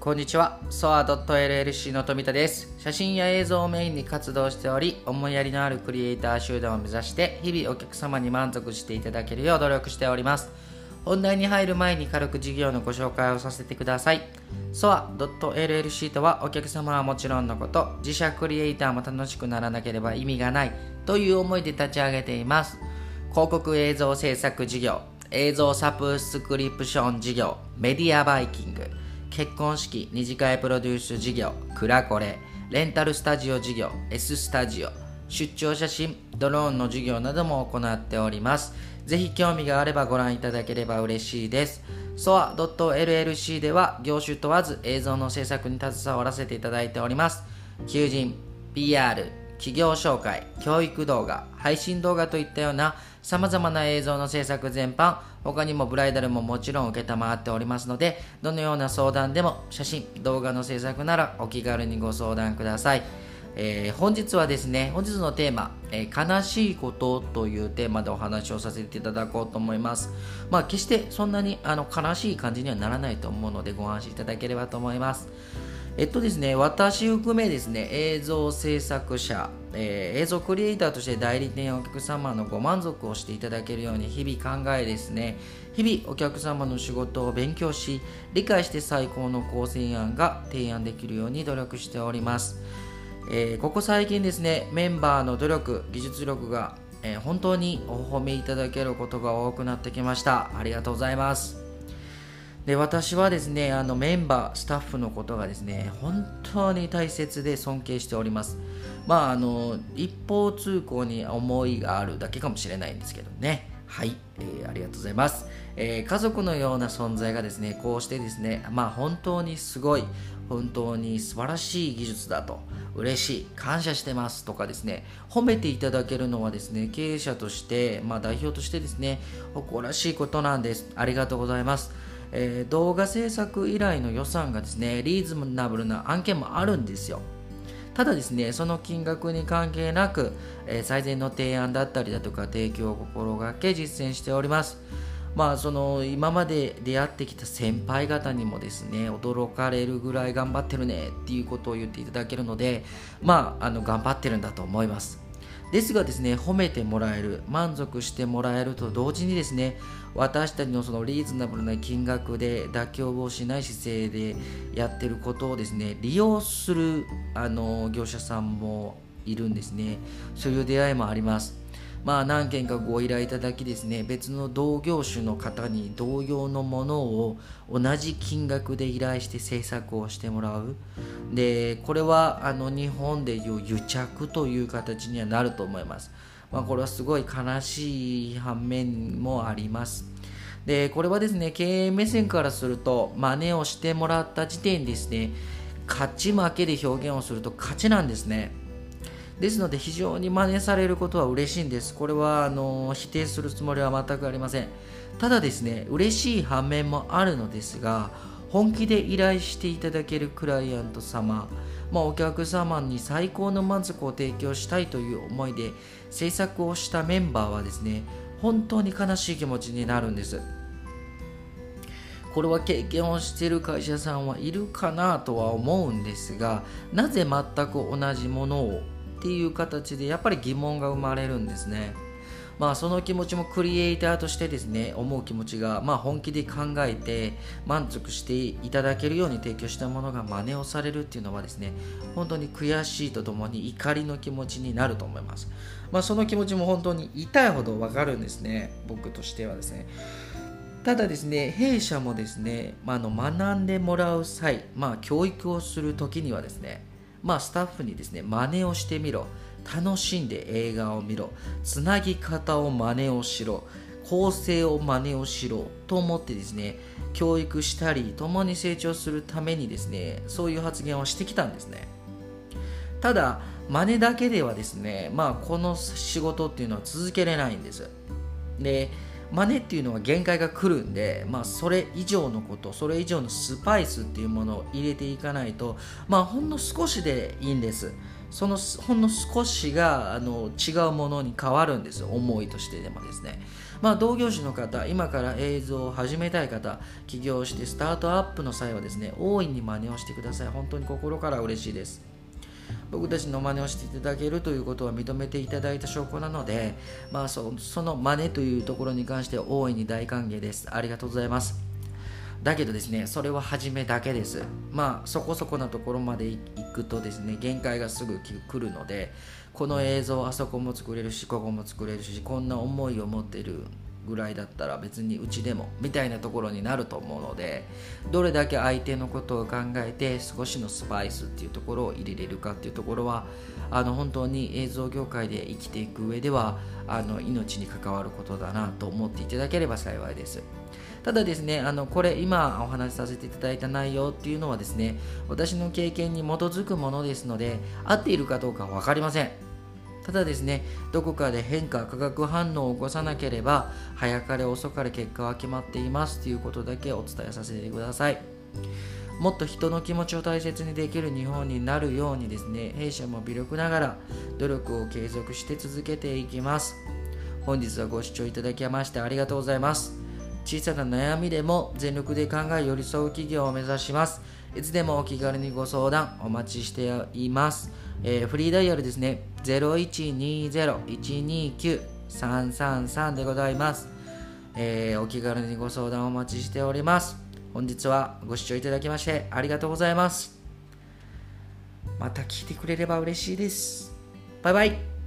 こんにちは。ソア .llc の富田です。写真や映像をメインに活動しており、思いやりのあるクリエイター集団を目指して、日々お客様に満足していただけるよう努力しております。本題に入る前に軽く事業のご紹介をさせてください。ソア .llc とはお客様はもちろんのこと、自社クリエイターも楽しくならなければ意味がないという思いで立ち上げています。広告映像制作事業、映像サブスクリプション事業、メディアバイキング、結婚式二次会プロデュース事業クラコレレンタルスタジオ事業 S スタジオ出張写真ドローンの事業なども行っております。ぜひ興味があればご覧いただければ嬉しいです。SOA.LLC では業種問わず映像の制作に携わらせていただいております。求人 PR 企業紹介教育動画配信動画といったようなさまざまな映像の制作全般他にもブライダルももちろん承っておりますのでどのような相談でも写真動画の制作ならお気軽にご相談ください、えー本日はですね本日のテーマ、えー悲しいこと」というテーマでお話をさせていただこうと思います。まあ決してそんなにあの悲しい感じにはならないと思うのでご安心いただければと思います。えっとですね、私含めですね、映像制作者、えー映像クリエイターとして代理店やお客様のご満足をしていただけるように日々考えですね、日々お客様の仕事を勉強し、理解して最高の構成案が提案できるように努力しております。えーここ最近ですね、メンバーの努力、技術力が、えー本当にお褒めいただけることが多くなってきました。ありがとうございます。で私はですねあのメンバースタッフのことがですね本当に大切で尊敬しております。まああの一方通行に思いがあるだけかもしれないんですけどね。はい、えーありがとうございます、えー家族のような存在がですねこうしてですねまあ本当にすごい本当に素晴らしい技術だと嬉しい感謝してますとかですね褒めていただけるのはですね経営者としてまあ代表としてですね誇らしいことなんです。ありがとうございます。えー動画制作以来の予算がですねリーズナブルな案件もあるんですよ。ただですねその金額に関係なく、えー最善の提案だったりだとか提供を心がけ実践しております。まあその今まで出会ってきた先輩方にもですね驚かれるぐらい頑張ってるねっていうことを言っていただけるのでまああの頑張ってるんだと思います。ですがですね褒めてもらえる満足してもらえると同時にですね私たちのそのリーズナブルな金額で妥協をしない姿勢でやってることをですね利用するあの業者さんもいるんですね。そういう出会いもあります。まあ何件かご依頼いただきですね別の同業種の方に同様のものを同じ金額で依頼して制作をしてもらう。でこれはあの日本でいう癒着という形にはなると思います、まあ、これはすごい悲しい反面もあります。でこれはですね経営目線からすると真似をしてもらった時点ですね勝ち負けで表現をすると勝ちなんですね。ですので非常に真似されることは嬉しいんです。これはあの否定するつもりは全くありません。ただですね、嬉しい反面もあるのですが、本気で依頼していただけるクライアント様、まあ、お客様に最高の満足を提供したいという思いで制作をしたメンバーはですね、本当に悲しい気持ちになるんです。これは経験をしている会社さんはいるかなとは思うんですがなぜ全く同じものをっていう形でやっぱり疑問が生まれるんですね。まあその気持ちもクリエイターとしてですね思う気持ちがまあ本気で考えて満足していただけるように提供したものが真似をされるっていうのはですね本当に悔しいとともに怒りの気持ちになると思います。まあその気持ちも本当に痛いほどわかるんですね僕としてはですね。ただですね弊社もですね、ま、あの学んでもらう際、まあ、教育をする時にはですね、まあ、スタッフにですね真似をしてみろ。楽しんで映画を見ろ。つなぎ方を真似をしろ。構成を真似をしろ。と思ってですね教育したり共に成長するためにですねそういう発言をしてきたんですね。ただ真似だけではですねまあこの仕事っていうのは続けれないんです。で真似っていうのは限界が来るんで、まあ、それ以上のことそれ以上のスパイスっていうものを入れていかないとまあほんの少しでいいんです。そのほんの少しがあの違うものに変わるんです思いとしてでもですね。まあ同業種の方今から映像を始めたい方起業してスタートアップの際はですね大いに真似をしてください。本当に心から嬉しいです。僕たちの真似をしていただけるということは認めていただいた証拠なので、まあそ、その真似というところに関して大いに大歓迎です。ありがとうございます。だけどですね、それは初めだけです。まあ、そこそこなところまで行くとですね、限界がすぐ来るので、この映像、あそこも作れるし、ここも作れるし、こんな思いを持ってるぐらいだったら別にうちでもみたいなところになると思うのでどれだけ相手のことを考えて少しのスパイスっていうところを入れれるかっていうところはあの本当に映像業界で生きていく上ではあの命に関わることだなと思っていただければ幸いです。ただですねあのこれ今お話しさせていただいた内容っていうのはですね私の経験に基づくものですので合っているかどうか分かりません。ただですねどこかで変化化学反応を起こさなければ早かれ遅かれ結果は決まっていますということだけお伝えさせてください。もっと人の気持ちを大切にできる日本になるようにですね弊社も微力ながら努力を継続して続けていきます。本日はご視聴いただきましてありがとうございます。小さな悩みでも全力で考え寄り添う企業を目指しますいつでもお気軽にご相談お待ちしていますえー、フリーダイヤルですね、0120-129-333でございます、えー、お気軽にご相談お待ちしております。本日はご視聴いただきましてありがとうございます。また聞いてくれれば嬉しいです。バイバイ。